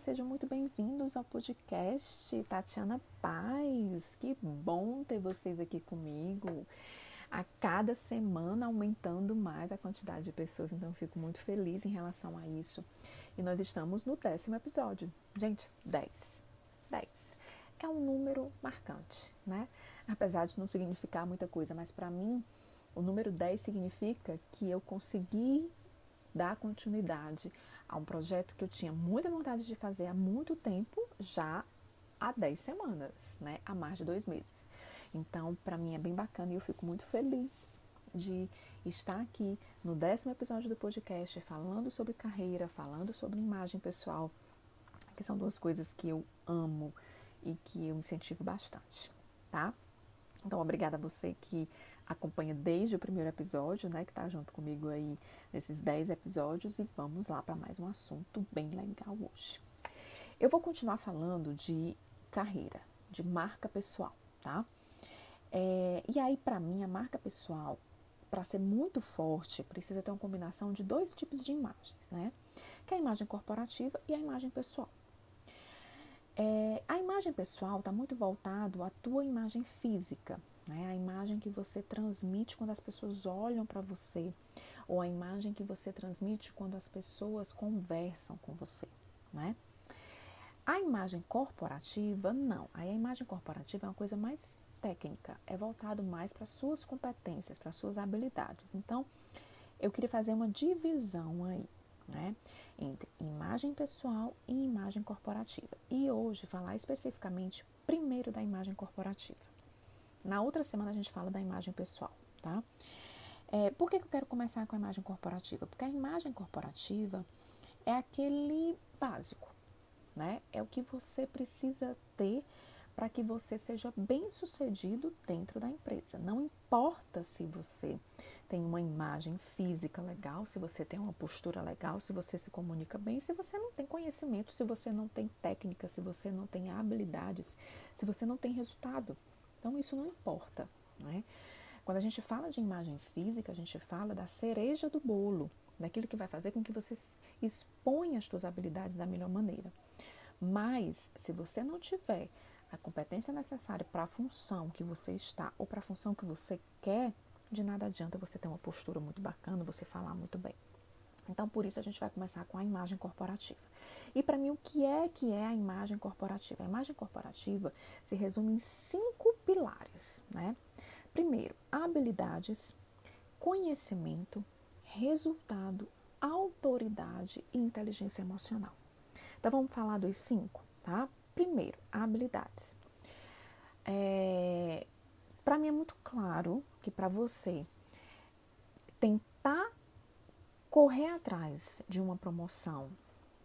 sejam muito bem-vindos ao podcast Tatiana Paz. Que bom ter vocês aqui comigo. A cada semana aumentando mais a quantidade de pessoas, então fico muito feliz em relação a isso. E nós estamos no décimo episódio. Gente, 10. 10. É um número marcante, né? Apesar de não significar muita coisa, mas para mim, o número 10 significa que eu consegui dar continuidade a um projeto que eu tinha muita vontade de fazer há muito tempo, já há 10 semanas, né? Há mais de dois meses. Então, para mim é bem bacana e eu fico muito feliz de estar aqui no décimo episódio do podcast falando sobre carreira, falando sobre imagem pessoal, que são duas coisas que eu amo e que eu incentivo bastante, tá? Então, obrigada a você que acompanha desde o primeiro episódio, né, que está junto comigo aí nesses 10 episódios e vamos lá para mais um assunto bem legal hoje. Eu vou continuar falando de carreira, de marca pessoal, tá? É, e aí, para mim, a marca pessoal, para ser muito forte, precisa ter uma combinação de dois tipos de imagens, né? Que é a imagem corporativa e a imagem pessoal. É, a imagem pessoal está muito voltado à tua imagem física, né? A imagem que você transmite quando as pessoas olham para você, ou a imagem que você transmite quando as pessoas conversam com você, né? A imagem corporativa, não. Aí a imagem corporativa é uma coisa mais técnica, é voltado mais para suas competências, para suas habilidades. Então, eu queria fazer uma divisão aí, né, entre imagem pessoal e imagem corporativa. E hoje falar especificamente primeiro da imagem corporativa. Na outra semana a gente fala da imagem pessoal, tá? É, por que, que eu quero começar com a imagem corporativa? Porque a imagem corporativa é aquele básico, né? É o que você precisa ter para que você seja bem sucedido dentro da empresa. Não importa se você tem uma imagem física legal, se você tem uma postura legal, se você se comunica bem, se você não tem conhecimento, se você não tem técnica, se você não tem habilidades, se você não tem resultado. Então, isso não importa. Né? Quando a gente fala de imagem física, a gente fala da cereja do bolo, daquilo que vai fazer com que você exponha as suas habilidades da melhor maneira. Mas, se você não tiver a competência necessária para a função que você está ou para a função que você quer, de nada adianta você ter uma postura muito bacana, você falar muito bem. Então, por isso, a gente vai começar com a imagem corporativa. E para mim, o que é que é a imagem corporativa? A imagem corporativa se resume em cinco pilares, né? Primeiro, habilidades, conhecimento, resultado, autoridade e inteligência emocional. Então vamos falar dos cinco, tá? Primeiro, habilidades. É, para mim é muito claro que para você tentar correr atrás de uma promoção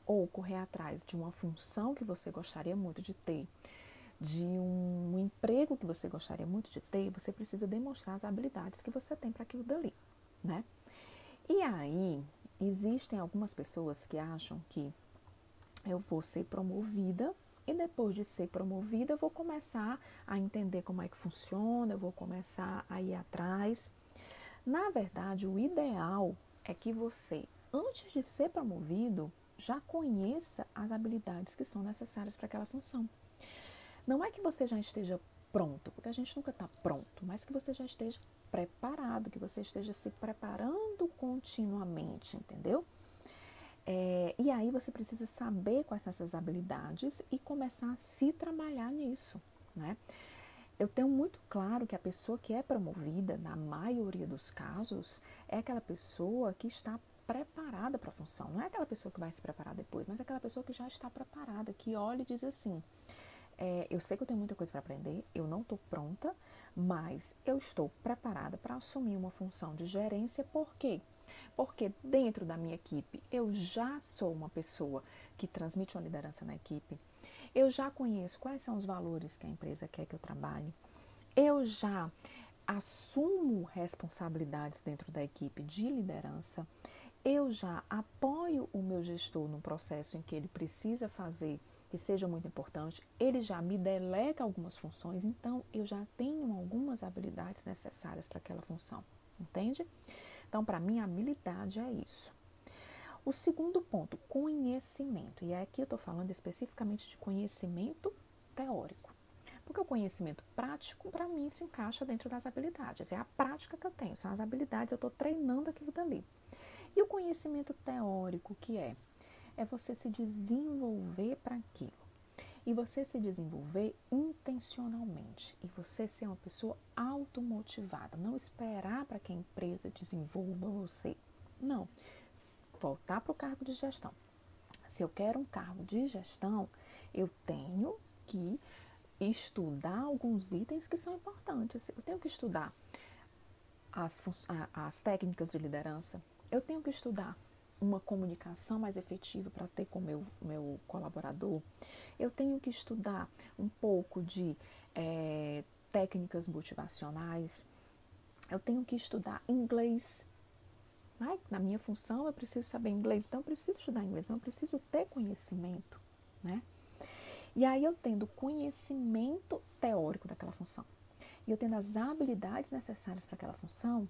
ou correr atrás de uma função que você gostaria muito de ter, de um emprego que você gostaria muito de ter, você precisa demonstrar as habilidades que você tem para aquilo dali, né? E aí, existem algumas pessoas que acham que eu vou ser promovida e depois de ser promovida, eu vou começar a entender como é que funciona, eu vou começar a ir atrás. Na verdade, o ideal é que você, antes de ser promovido, já conheça as habilidades que são necessárias para aquela função. Não é que você já esteja pronto, porque a gente nunca está pronto, mas que você já esteja preparado, que você esteja se preparando continuamente, entendeu? É, e aí você precisa saber quais são essas habilidades e começar a se trabalhar nisso, né? Eu tenho muito claro que a pessoa que é promovida, na maioria dos casos, é aquela pessoa que está preparada para a função. Não é aquela pessoa que vai se preparar depois, mas é aquela pessoa que já está preparada, que olha e diz assim: é, eu sei que eu tenho muita coisa para aprender, eu não estou pronta, mas eu estou preparada para assumir uma função de gerência. Por quê? Dentro da minha equipe eu já sou uma pessoa que transmite uma liderança na equipe, eu já conheço quais são os valores que a empresa quer que eu trabalhe, eu já assumo responsabilidades dentro da equipe de liderança, eu já apoio o meu gestor no processo em que ele precisa fazer que seja muito importante, ele já me delega algumas funções, então eu já tenho algumas habilidades necessárias para aquela função, entende? Então, para mim, habilidade é isso. O segundo ponto, conhecimento. E aqui eu estou falando especificamente de conhecimento teórico. Porque o conhecimento prático, para mim, se encaixa dentro das habilidades. É a prática que eu tenho, são as habilidades, eu estou treinando aquilo dali. E o conhecimento teórico, que é? É você se desenvolver para aquilo. E você se desenvolver intencionalmente. E você ser uma pessoa automotivada. Não esperar para que a empresa desenvolva você. Não. Voltar para o cargo de gestão. Se eu quero um cargo de gestão, eu tenho que estudar alguns itens que são importantes. Eu tenho que estudar as, as técnicas de liderança, eu tenho que estudar uma comunicação mais efetiva para ter com meu, meu colaborador, eu tenho que estudar um pouco de é, técnicas motivacionais, eu tenho que estudar inglês. Na minha função eu preciso saber inglês, então eu preciso estudar inglês, então eu preciso ter conhecimento, né? E aí eu tendo conhecimento teórico daquela função e eu tendo as habilidades necessárias para aquela função,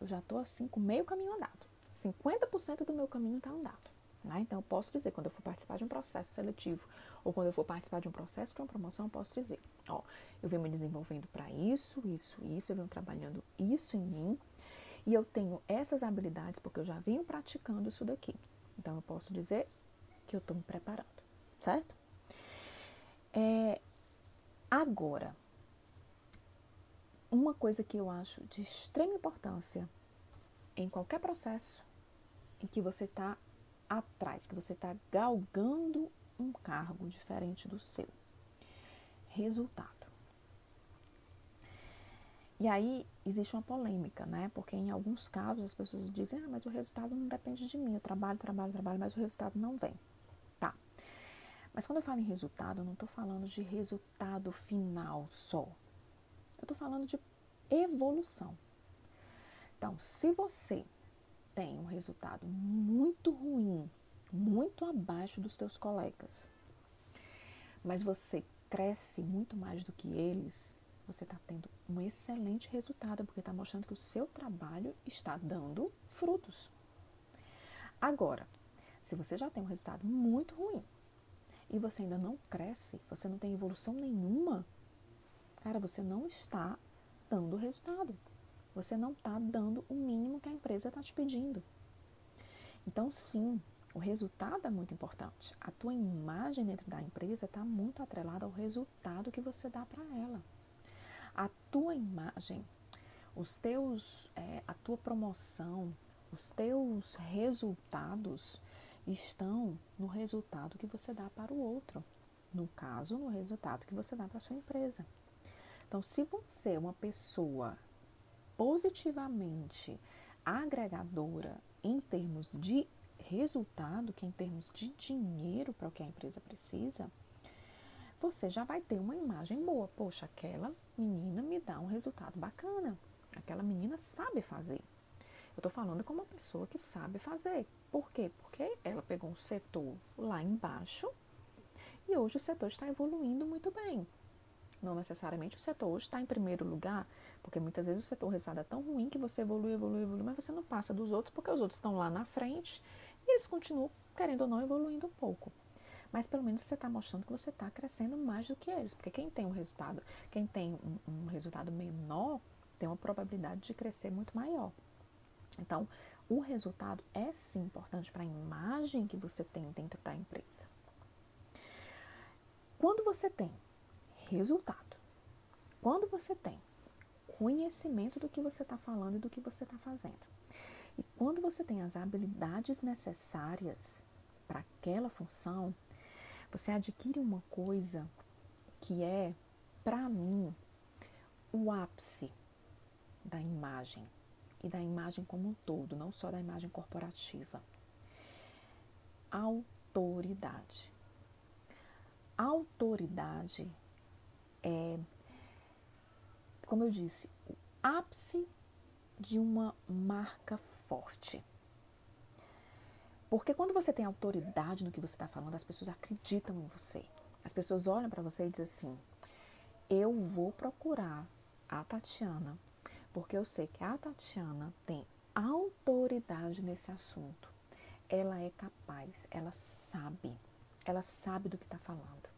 eu já estou assim com meio caminho andado. 50% do meu caminho está andado. Né? Então eu posso dizer, quando eu for participar de um processo seletivo ou quando eu for participar de um processo de uma promoção, eu posso dizer, ó, eu venho me desenvolvendo para isso, isso, isso, eu venho trabalhando isso em mim e eu tenho essas habilidades porque eu já venho praticando isso daqui. Então eu posso dizer que eu estou me preparando, certo? É, agora, uma coisa que eu acho de extrema importância em qualquer processo em que você está atrás, que você está galgando um cargo diferente do seu. Resultado. E aí existe uma polêmica, né? Porque em alguns casos as pessoas dizem, ah, mas o resultado não depende de mim. Eu trabalho, trabalho, trabalho, mas o resultado não vem. Mas quando eu falo em resultado, eu não estou falando de resultado final só. Eu estou falando de evolução. Então, se você tem um resultado muito ruim, muito abaixo dos teus colegas, mas você cresce muito mais do que eles, você está tendo um excelente resultado, porque está mostrando que o seu trabalho está dando frutos. Agora, se você já tem um resultado muito ruim, e você ainda não cresce, você não tem evolução nenhuma, cara, você não está dando resultado. Você não está dando o mínimo que a empresa está te pedindo. Então, sim, o resultado é muito importante. A tua imagem dentro da empresa está muito atrelada ao resultado que você dá para ela. A tua imagem, os teus, é, a tua promoção, os teus resultados estão no resultado que você dá para o outro. No caso, no resultado que você dá para a sua empresa. Então, se você é uma pessoa positivamente agregadora em termos de resultado, que em termos de dinheiro para o que a empresa precisa, você já vai ter uma imagem boa. Poxa, aquela menina me dá um resultado bacana. Aquela menina sabe fazer. Eu estou falando como uma pessoa que sabe fazer. Por quê? Porque ela pegou um setor lá embaixo e hoje o setor está evoluindo muito bem. Não necessariamente o setor hoje está em primeiro lugar, porque muitas vezes o setor o resultado é tão ruim que você evolui, evolui, evolui, mas você não passa dos outros porque os outros estão lá na frente e eles continuam, querendo ou não, evoluindo um pouco. Mas pelo menos você está mostrando que você está crescendo mais do que eles, porque quem tem um resultado, quem tem um, um resultado menor, tem uma probabilidade de crescer muito maior. Então, o resultado é sim importante para a imagem que você tem dentro da empresa. Quando você tem resultado, quando você tem conhecimento do que você está falando e do que você está fazendo, e quando você tem as habilidades necessárias para aquela função, você adquire uma coisa que é, para mim, o ápice da imagem e da imagem como um todo, não só da imagem corporativa. Autoridade. Autoridade é, como eu disse, o ápice de uma marca forte. Porque quando você tem autoridade no que você está falando, as pessoas acreditam em você. As pessoas olham para você e dizem assim: eu vou procurar a Tatiana porque eu sei que a Tatiana tem autoridade nesse assunto. ela é capaz, ela sabe, ela sabe do que está falando.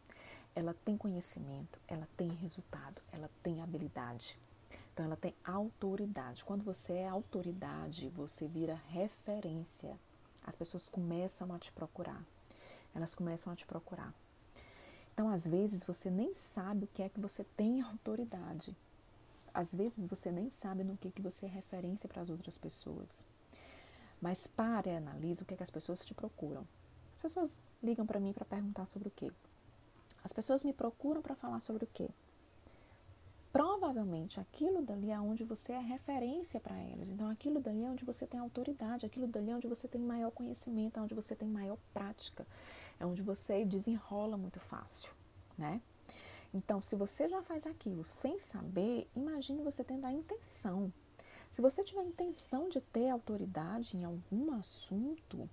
Ela tem conhecimento, ela tem resultado, ela tem habilidade. Então, ela tem autoridade. Quando você é autoridade, você vira referência. As pessoas começam a te procurar. Elas começam a te procurar. Então, às vezes, você nem sabe o que é que você tem autoridade. Às vezes, você nem sabe no que, que você é referência para as outras pessoas. Mas pare e analise o que, é que as pessoas te procuram. As pessoas ligam para mim para perguntar sobre o quê? As pessoas me procuram para falar sobre o quê? provavelmente aquilo dali é onde você é referência para elas. Então, aquilo dali é onde você tem autoridade, aquilo dali é onde você tem maior conhecimento, é onde você tem maior prática, é onde você desenrola muito fácil, né? Então, se você já faz aquilo sem saber, imagine você tendo a intenção. Se você tiver a intenção de ter autoridade em algum assunto,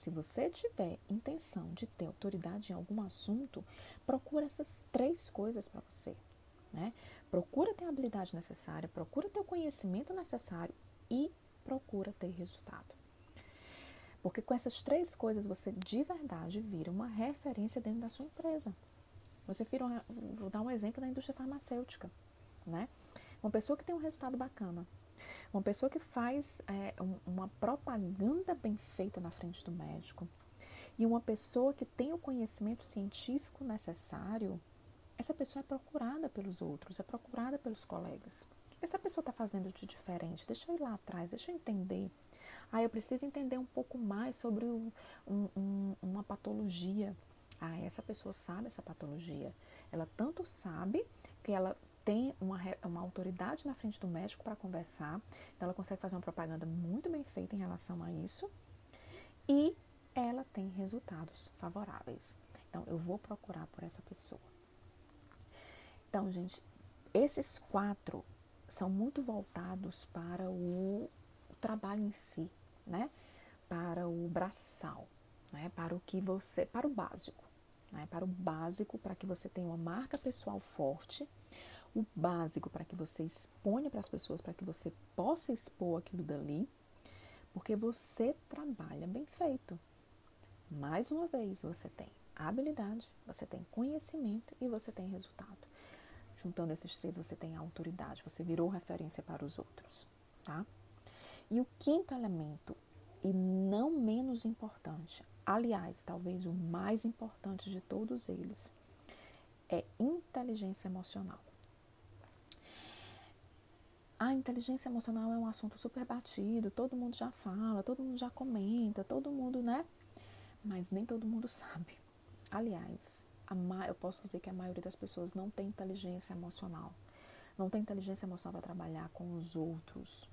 se você tiver intenção de ter autoridade em algum assunto, procura essas três coisas para você. Né? Procura ter a habilidade necessária, procura ter o conhecimento necessário e procura ter resultado. Porque com essas três coisas você de verdade vira uma referência dentro da sua empresa. Você vira, uma, vou dar um exemplo da indústria farmacêutica, né? Uma pessoa que tem um resultado bacana, uma pessoa que faz é, uma propaganda bem feita na frente do médico e uma pessoa que tem o conhecimento científico necessário essa pessoa é procurada pelos outros, é procurada pelos colegas. O que essa pessoa está fazendo de diferente? Deixa eu ir lá atrás, deixa eu entender. Ah, eu preciso entender um pouco mais sobre um, um, uma patologia. Ah, essa pessoa sabe essa patologia. Ela tanto sabe que ela tem uma, uma autoridade na frente do médico para conversar, então ela consegue fazer uma propaganda muito bem feita em relação a isso e ela tem resultados favoráveis. Então, eu vou procurar por essa pessoa. Então, gente, esses quatro são muito voltados para o, o trabalho em si, né? Para o braçal, né? Para o que você, para o básico, né? Para o básico, para que você tenha uma marca pessoal forte, o básico para que você exponha para as pessoas, para que você possa expor aquilo dali, porque você trabalha bem feito. Mais uma vez, você tem habilidade, você tem conhecimento e você tem resultado. Juntando esses três, você tem autoridade, você virou referência para os outros, tá? E o quinto elemento, e não menos importante, aliás, talvez o mais importante de todos eles, é inteligência emocional. A inteligência emocional é um assunto super batido, todo mundo já fala, todo mundo já comenta, todo mundo, né? Mas nem todo mundo sabe. Aliás, eu posso dizer que a maioria das pessoas não tem inteligência emocional. Não tem inteligência emocional para trabalhar com os outros.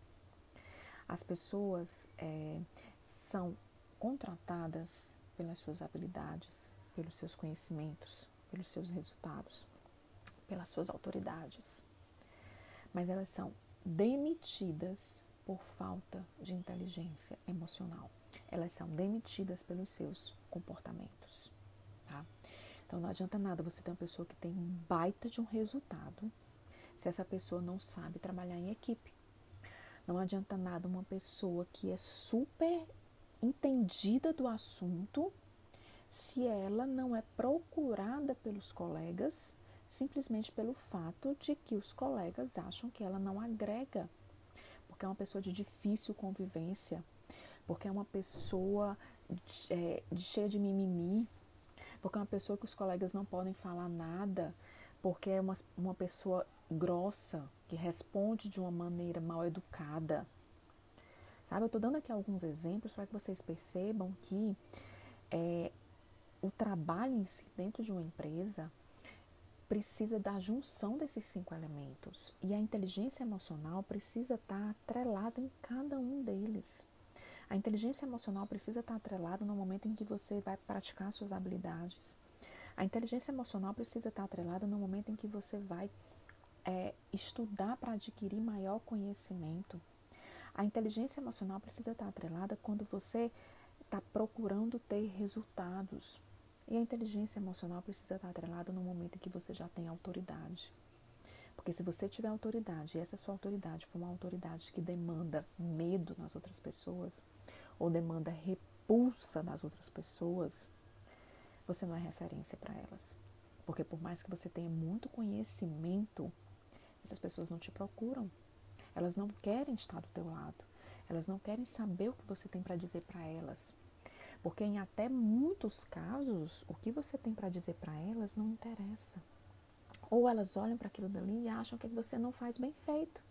As pessoas é, são contratadas pelas suas habilidades, pelos seus conhecimentos, pelos seus resultados, pelas suas autoridades. Mas elas são demitidas por falta de inteligência emocional. Elas são demitidas pelos seus comportamentos. Tá? Então não adianta nada você ter uma pessoa que tem um baita de um resultado se essa pessoa não sabe trabalhar em equipe. Não adianta nada uma pessoa que é super entendida do assunto se ela não é procurada pelos colegas simplesmente pelo fato de que os colegas acham que ela não agrega, porque é uma pessoa de difícil convivência, porque é uma pessoa de, é, de cheia de mimimi, porque é uma pessoa que os colegas não podem falar nada, porque é uma, uma pessoa grossa, que responde de uma maneira mal educada. Sabe, eu estou dando aqui alguns exemplos para que vocês percebam que é, o trabalho em si dentro de uma empresa precisa da junção desses cinco elementos e a inteligência emocional precisa estar atrelada em cada um deles. A inteligência emocional precisa estar atrelada no momento em que você vai praticar suas habilidades. A inteligência emocional precisa estar atrelada no momento em que você vai é, estudar para adquirir maior conhecimento. A inteligência emocional precisa estar atrelada quando você está procurando ter resultados. E a inteligência emocional precisa estar atrelada no momento em que você já tem autoridade. Porque se você tiver autoridade e essa sua autoridade for uma autoridade que demanda medo nas outras pessoas, ou demanda expulsa das outras pessoas, você não é referência para elas. Porque por mais que você tenha muito conhecimento, essas pessoas não te procuram. Elas não querem estar do teu lado. Elas não querem saber o que você tem para dizer para elas. Porque em até muitos casos, o que você tem para dizer para elas não interessa. Ou elas olham para aquilo dali e acham que você não faz bem feito,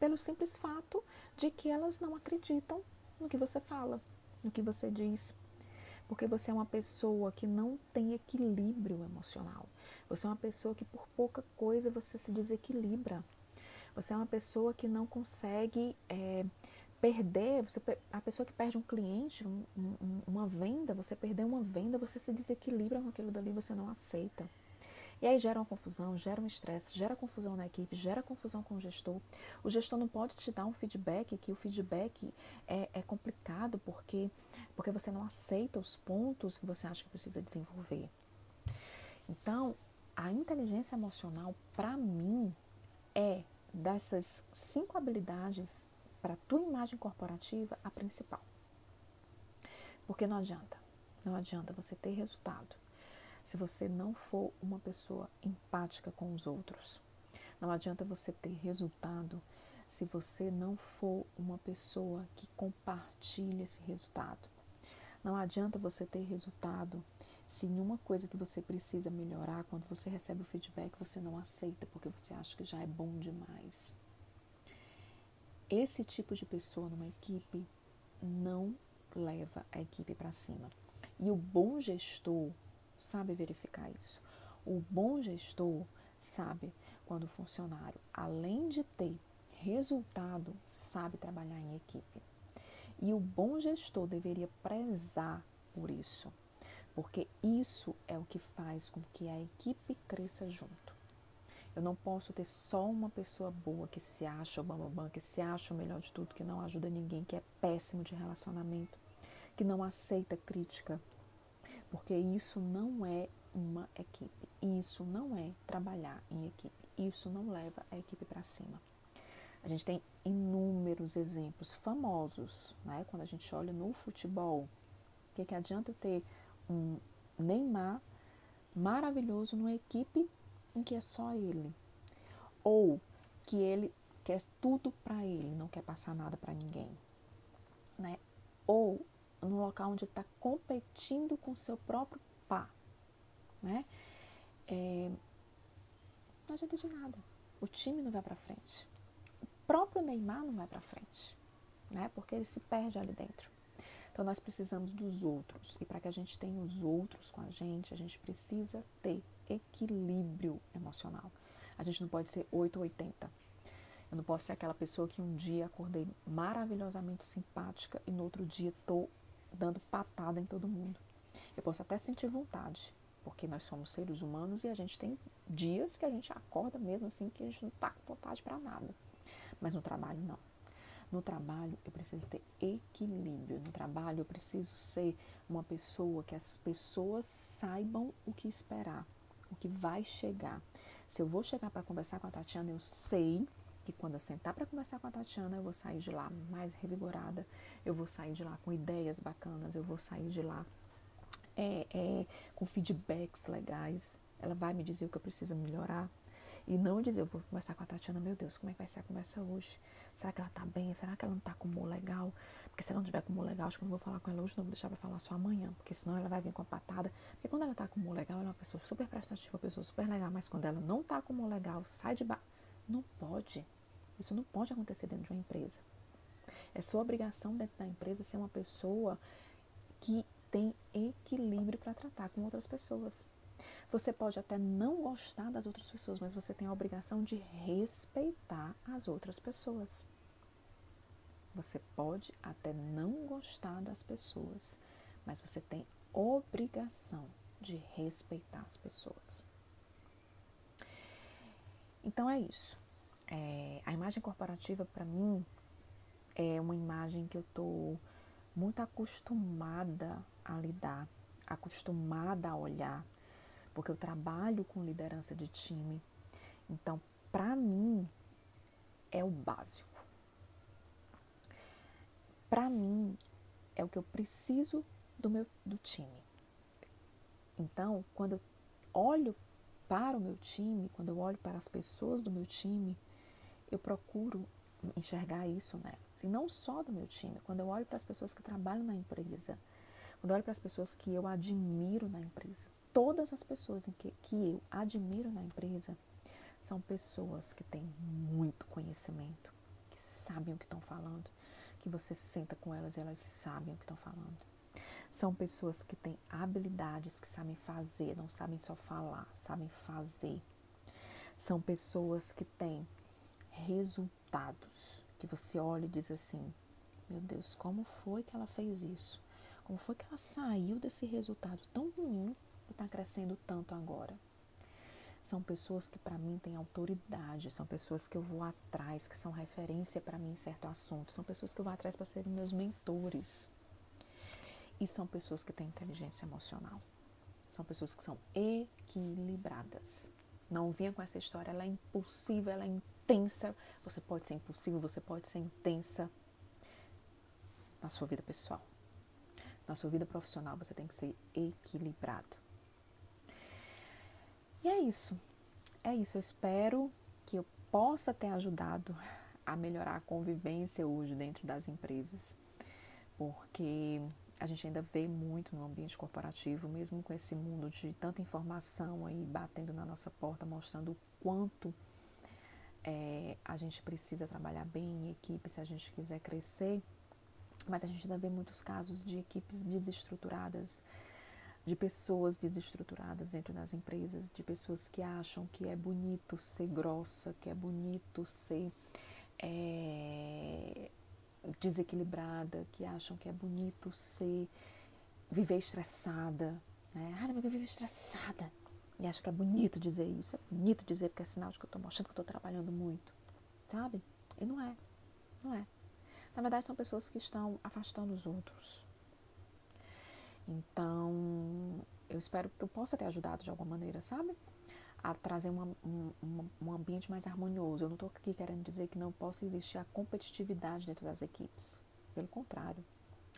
pelo simples fato de que elas não acreditam no que você fala, no que você diz. Porque você é uma pessoa que não tem equilíbrio emocional. Você é uma pessoa que por pouca coisa você se desequilibra. Você é uma pessoa que não consegue é, perder, você, a pessoa que perde um cliente, um, um, uma venda, você perder uma venda, você se desequilibra com aquilo dali, você não aceita. E aí gera uma confusão, gera um estresse, gera confusão na equipe, gera confusão com o gestor. O gestor não pode te dar um feedback, que o feedback é, é complicado porque, porque você não aceita os pontos que você acha que precisa desenvolver. Então, a inteligência emocional, para mim, é dessas cinco habilidades para a tua imagem corporativa a principal. Porque não adianta, não adianta você ter resultado se você não for uma pessoa empática com os outros. Não adianta você ter resultado se você não for uma pessoa que compartilha esse resultado. Não adianta você ter resultado se em uma coisa que você precisa melhorar, quando você recebe o feedback, você não aceita porque você acha que já é bom demais. Esse tipo de pessoa numa equipe não leva a equipe para cima. E o bom gestor sabe verificar isso. O bom gestor sabe quando o funcionário, além de ter resultado, sabe trabalhar em equipe. E o bom gestor deveria prezar por isso, porque isso é o que faz com que a equipe cresça junto. Eu não posso ter só uma pessoa boa que se acha o bambambam, que se acha o melhor de tudo, que não ajuda ninguém, que é péssimo de relacionamento, que não aceita crítica, porque isso não é uma equipe, isso não é trabalhar em equipe, isso não leva a equipe para cima. A gente tem inúmeros exemplos famosos, né? Quando a gente olha no futebol, o que, que adianta ter um Neymar maravilhoso numa equipe em que é só ele, ou que ele quer tudo para ele, não quer passar nada para ninguém, né? Ou no local onde ele está competindo com o seu próprio par, né? É, não adianta de nada. O time não vai para frente. O próprio Neymar não vai para frente, né? Porque ele se perde ali dentro. Então nós precisamos dos outros. E para que a gente tenha os outros com a gente, a gente precisa ter equilíbrio emocional. A gente não pode ser 8 ou 80. Eu não posso ser aquela pessoa que um dia acordei maravilhosamente simpática e no outro dia estou dando patada em todo mundo. Eu posso até sentir vontade, porque nós somos seres humanos e a gente tem dias que a gente acorda mesmo assim que a gente não está com vontade para nada. Mas no trabalho, não. No trabalho, eu preciso ter equilíbrio. No trabalho, eu preciso ser uma pessoa que as pessoas saibam o que esperar, o que vai chegar. Se eu vou chegar para conversar com a Tatiana, eu sei que quando eu sentar para conversar com a Tatiana, eu vou sair de lá mais revigorada, eu vou sair de lá com ideias bacanas, eu vou sair de lá é, é, com feedbacks legais. Ela vai me dizer o que eu preciso melhorar. E não dizer, eu vou conversar com a Tatiana, meu Deus, como é que vai ser a conversa hoje? Será que ela tá bem? Será que ela não tá com humor legal? Porque se ela não tiver com humor legal, acho que eu não vou falar com ela hoje, não vou deixar pra falar só amanhã, porque senão ela vai vir com a patada. Porque quando ela tá com humor legal, ela é uma pessoa super prestativa, uma pessoa super legal, mas quando ela não tá com humor legal, sai de baixo. Não pode. Isso não pode acontecer dentro de uma empresa. É sua obrigação dentro da empresa ser uma pessoa que tem equilíbrio para tratar com outras pessoas. Você pode até não gostar das outras pessoas, mas você tem a obrigação de respeitar as outras pessoas. Você pode até não gostar das pessoas, mas você tem obrigação de respeitar as pessoas. Então é isso. É, a imagem corporativa, para mim, é uma imagem que eu estou muito acostumada a lidar, acostumada a olhar, porque eu trabalho com liderança de time. Então, para mim, é o básico. Para mim, é o que eu preciso do meu do time. Então, quando eu olho para o meu time, quando eu olho para as pessoas do meu time, eu procuro enxergar isso. Né? E não só do meu time, quando eu olho para as pessoas que trabalham na empresa, quando eu olho para as pessoas que eu admiro na empresa, todas as pessoas que, que eu admiro na empresa são pessoas que têm muito conhecimento, que sabem o que estão falando, que você senta com elas e elas sabem o que estão falando. São pessoas que têm habilidades, que sabem fazer, não sabem só falar, sabem fazer. São pessoas que têm resultados, que você olha e diz assim: meu Deus, como foi que ela fez isso? Como foi que ela saiu desse resultado tão ruim está crescendo tanto agora? São pessoas que para mim têm autoridade, são pessoas que eu vou atrás, que são referência para mim em certo assunto, são pessoas que eu vou atrás para serem meus mentores. E são pessoas que têm inteligência emocional. São pessoas que são equilibradas. Não vinha com essa história, ela é impulsiva, ela é intensa. Você pode ser impulsivo, você pode ser intensa na sua vida pessoal. Na sua vida profissional, você tem que ser equilibrado. E é isso. É isso. Eu espero que eu possa ter ajudado a melhorar a convivência hoje dentro das empresas, porque a gente ainda vê muito no ambiente corporativo, mesmo com esse mundo de tanta informação aí batendo na nossa porta, mostrando o quanto é, a gente precisa trabalhar bem em equipe se a gente quiser crescer, mas a gente ainda vê muitos casos de equipes desestruturadas, de pessoas desestruturadas dentro das empresas, de pessoas que acham que é bonito ser grossa, que é bonito ser é, desequilibrada, que acham que é bonito ser viver estressada, né? Ah, não, eu vivo estressada. E acho que é bonito dizer isso, é bonito dizer porque é sinal de que eu estou mostrando que estou trabalhando muito, sabe? E não é, não é. Na verdade, são pessoas que estão afastando os outros, então, eu espero que eu possa ter ajudado de alguma maneira, sabe? A trazer uma, um, um ambiente mais harmonioso. Eu não estou aqui querendo dizer que não possa existir a competitividade dentro das equipes. Pelo contrário,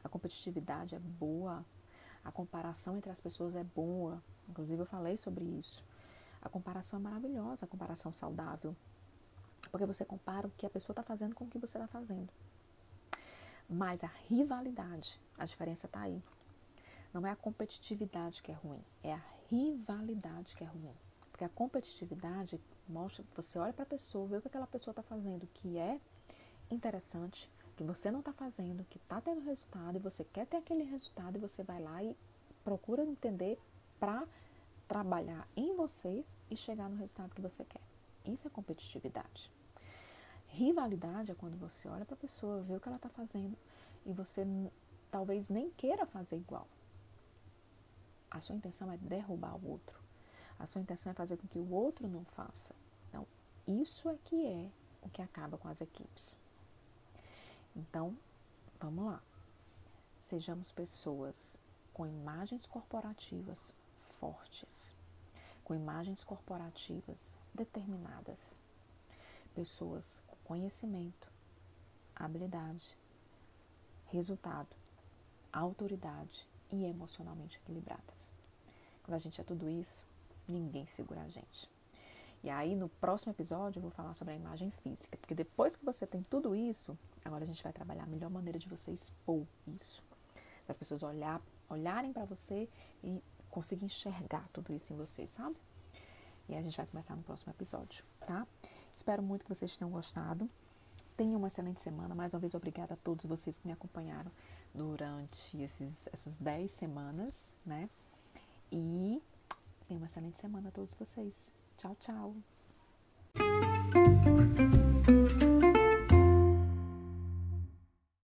a competitividade é boa, a comparação entre as pessoas é boa. Inclusive, eu falei sobre isso. A comparação é maravilhosa, a comparação saudável. Porque você compara o que a pessoa está fazendo com o que você está fazendo. Mas a rivalidade, a diferença está aí. Não é a competitividade que é ruim, é a rivalidade que é ruim. Porque a competitividade mostra, você olha para a pessoa, vê o que aquela pessoa está fazendo que é interessante, que você não está fazendo, que está tendo resultado e você quer ter aquele resultado e você vai lá e procura entender para trabalhar em você e chegar no resultado que você quer. Isso é competitividade. Rivalidade é quando você olha para a pessoa, vê o que ela está fazendo e você talvez nem queira fazer igual. A sua intenção é derrubar o outro. A sua intenção é fazer com que o outro não faça. Então, isso é que é o que acaba com as equipes. Então, vamos lá. Sejamos pessoas com imagens corporativas fortes, com imagens corporativas determinadas. Pessoas com conhecimento, habilidade, resultado, autoridade e emocionalmente equilibradas. Quando a gente é tudo isso, ninguém segura a gente. E aí, no próximo episódio, eu vou falar sobre a imagem física, porque depois que você tem tudo isso, agora a gente vai trabalhar a melhor maneira de você expor isso. As pessoas olhar, olharem para você e conseguir enxergar tudo isso em você, sabe? E a gente vai começar no próximo episódio, tá? Espero muito que vocês tenham gostado. Tenham uma excelente semana. Mais uma vez, obrigada a todos vocês que me acompanharam durante esses, essas 10 semanas, né? E tenha uma excelente semana a todos vocês. Tchau, tchau!